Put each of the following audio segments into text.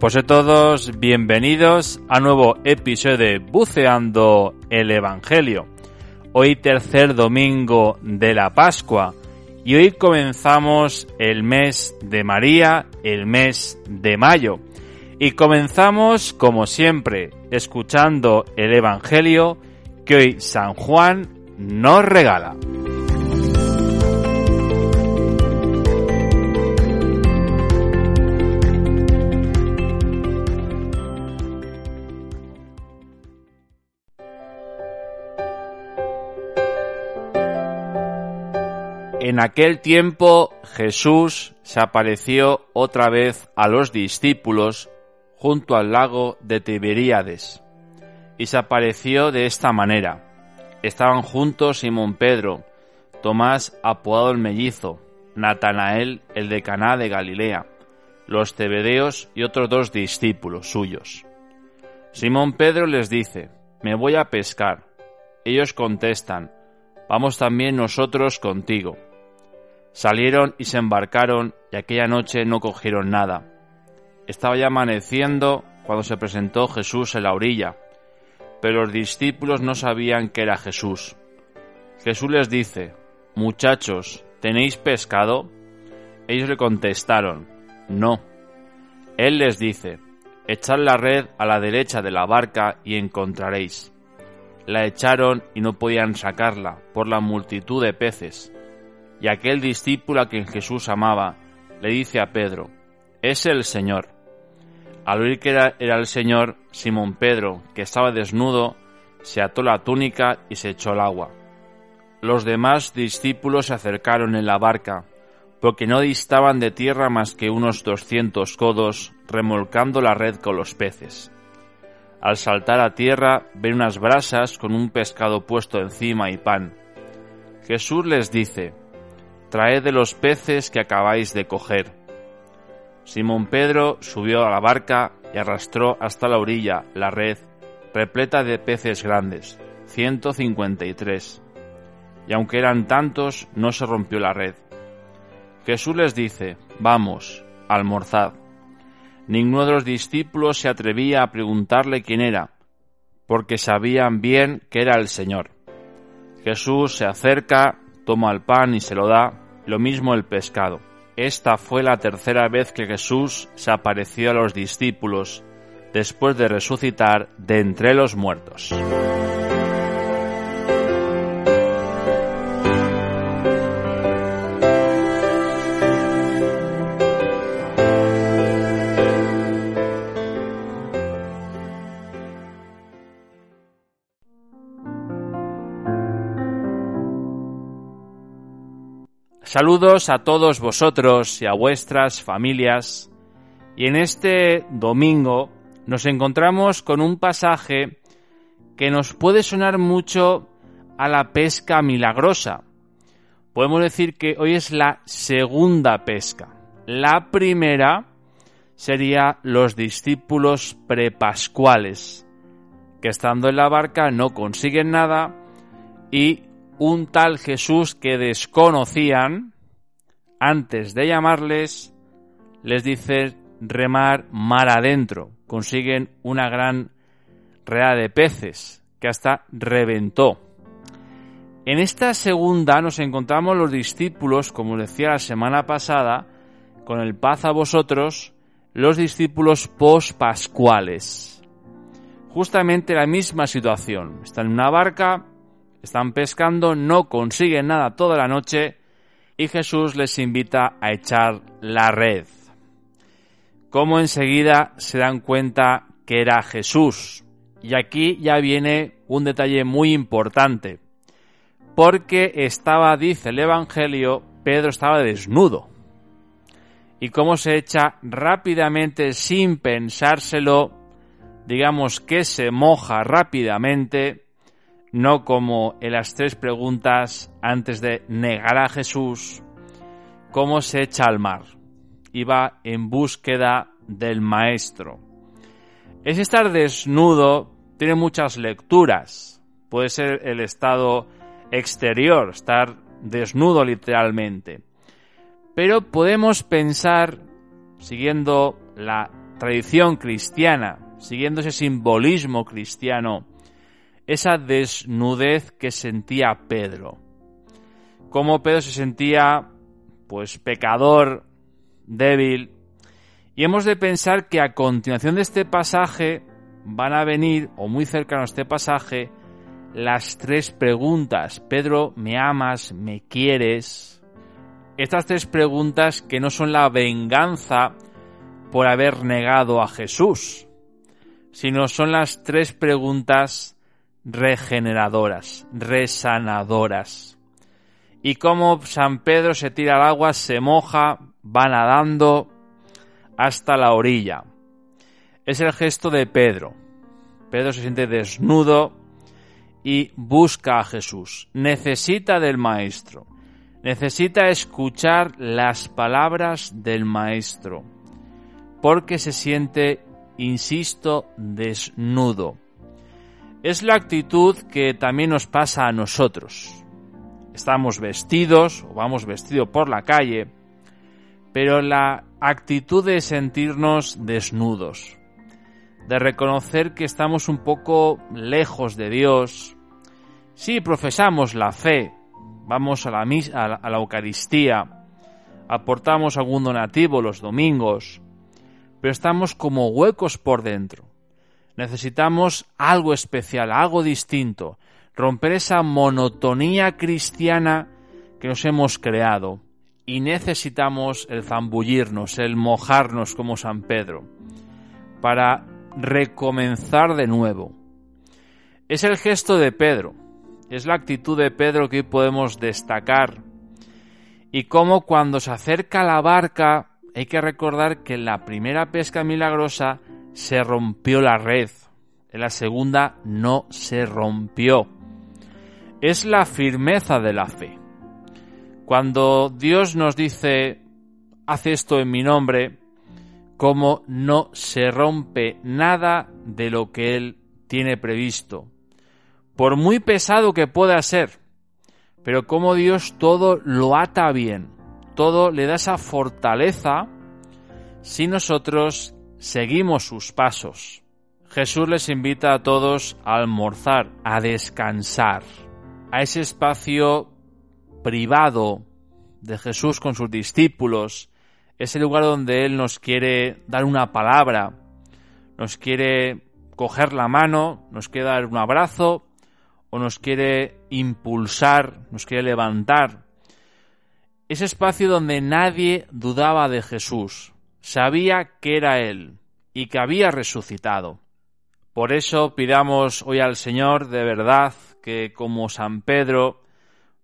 Pues a todos, bienvenidos a nuevo episodio de Buceando el Evangelio. Hoy tercer domingo de la Pascua y hoy comenzamos el mes de María, el mes de mayo. Y comenzamos, como siempre, escuchando el Evangelio que hoy San Juan nos regala. En aquel tiempo Jesús se apareció otra vez a los discípulos junto al lago de Tiberíades y se apareció de esta manera. Estaban juntos Simón Pedro, Tomás apodado el mellizo, Natanael el de Caná de Galilea, los Tebedeos y otros dos discípulos suyos. Simón Pedro les dice, me voy a pescar. Ellos contestan, vamos también nosotros contigo. Salieron y se embarcaron y aquella noche no cogieron nada. Estaba ya amaneciendo cuando se presentó Jesús en la orilla, pero los discípulos no sabían que era Jesús. Jesús les dice, Muchachos, ¿tenéis pescado? Ellos le contestaron, No. Él les dice, Echad la red a la derecha de la barca y encontraréis. La echaron y no podían sacarla por la multitud de peces y aquel discípulo a quien Jesús amaba le dice a Pedro, es el Señor. Al oír que era, el Señor, Simón Pedro, que estaba desnudo, se ató la túnica y se echó al agua. Los demás discípulos se acercaron en la barca, porque no distaban de tierra más que unos doscientos codos, remolcando la red con los peces. Al saltar a tierra ven unas brasas con un pescado puesto encima y pan. Jesús les dice, traed de los peces que acabáis de coger. Simón Pedro subió a la barca y arrastró hasta la orilla la red repleta de peces grandes, 153. Y aunque eran tantos, no se rompió la red. Jesús les dice, vamos, almorzad. Ninguno de los discípulos se atrevía a preguntarle quién era, porque sabían bien que era el Señor. Jesús se acerca toma el pan y se lo da, lo mismo el pescado. Esta fue la tercera vez que Jesús se apareció a los discípulos después de resucitar de entre los muertos. Saludos a todos vosotros y a vuestras familias. Y en este domingo nos encontramos con un pasaje que nos puede sonar mucho a la pesca milagrosa. Podemos decir que hoy es la segunda pesca. La primera sería los discípulos prepascuales, que estando en la barca no consiguen nada y un tal Jesús que desconocían, antes de llamarles, les dice remar mar adentro. Consiguen una gran rea de peces que hasta reventó. En esta segunda nos encontramos los discípulos, como decía la semana pasada, con el paz a vosotros, los discípulos pospascuales. Justamente la misma situación. Están en una barca, están pescando, no consiguen nada toda la noche y Jesús les invita a echar la red. Como enseguida se dan cuenta que era Jesús. Y aquí ya viene un detalle muy importante. Porque estaba, dice el Evangelio, Pedro estaba desnudo. Y cómo se echa rápidamente, sin pensárselo, digamos que se moja rápidamente, no como en las tres preguntas antes de negar a Jesús, cómo se echa al mar. Iba en búsqueda del Maestro. Es estar desnudo tiene muchas lecturas. Puede ser el estado exterior, estar desnudo literalmente. Pero podemos pensar, siguiendo la tradición cristiana, siguiendo ese simbolismo cristiano, esa desnudez que sentía Pedro. Cómo Pedro se sentía, pues, pecador, débil. Y hemos de pensar que a continuación de este pasaje van a venir, o muy cercano a este pasaje, las tres preguntas. Pedro, ¿me amas? ¿Me quieres? Estas tres preguntas que no son la venganza por haber negado a Jesús, sino son las tres preguntas regeneradoras, resanadoras. Y como San Pedro se tira al agua, se moja, va nadando hasta la orilla. Es el gesto de Pedro. Pedro se siente desnudo y busca a Jesús. Necesita del Maestro. Necesita escuchar las palabras del Maestro. Porque se siente, insisto, desnudo es la actitud que también nos pasa a nosotros. Estamos vestidos o vamos vestidos por la calle, pero la actitud de sentirnos desnudos, de reconocer que estamos un poco lejos de Dios. Sí, profesamos la fe, vamos a la, a la Eucaristía, aportamos algún donativo los domingos, pero estamos como huecos por dentro Necesitamos algo especial, algo distinto, romper esa monotonía cristiana que nos hemos creado. Y necesitamos el zambullirnos, el mojarnos como San Pedro, para recomenzar de nuevo. Es el gesto de Pedro, es la actitud de Pedro que hoy podemos destacar. Y como cuando se acerca la barca, hay que recordar que la primera pesca milagrosa se rompió la red. En la segunda no se rompió. Es la firmeza de la fe. Cuando Dios nos dice, haz esto en mi nombre, como no se rompe nada de lo que Él tiene previsto. Por muy pesado que pueda ser, pero como Dios todo lo ata bien, todo le da esa fortaleza si nosotros seguimos sus pasos. Jesús les invita a todos a almorzar, a descansar, a ese espacio privado de Jesús con sus discípulos, ese lugar donde Él nos quiere dar una palabra, nos quiere coger la mano, nos quiere dar un abrazo o nos quiere impulsar, nos quiere levantar. Ese espacio donde nadie dudaba de Jesús, sabía que era Él y que había resucitado. Por eso pidamos hoy al Señor de verdad que como San Pedro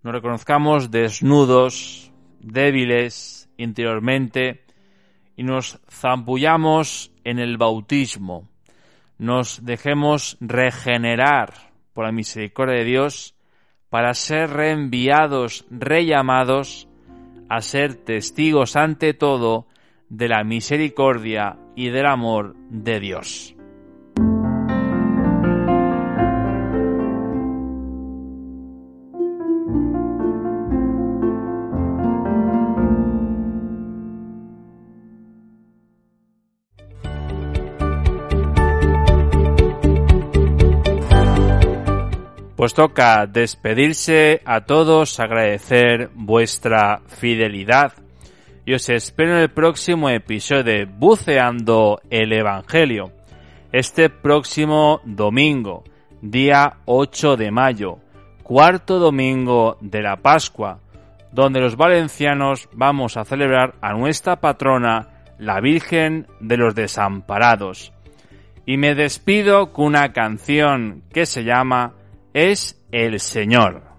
nos reconozcamos desnudos, débiles interiormente y nos zambullamos en el bautismo, nos dejemos regenerar por la misericordia de Dios para ser reenviados, rellamados a ser testigos ante todo de la misericordia y del amor de Dios. Pues toca despedirse a todos, agradecer vuestra fidelidad y os espero en el próximo episodio Buceando el Evangelio. Este próximo domingo, día 8 de mayo, cuarto domingo de la Pascua, donde los valencianos vamos a celebrar a nuestra patrona, la Virgen de los Desamparados. Y me despido con una canción que se llama Es el Señor.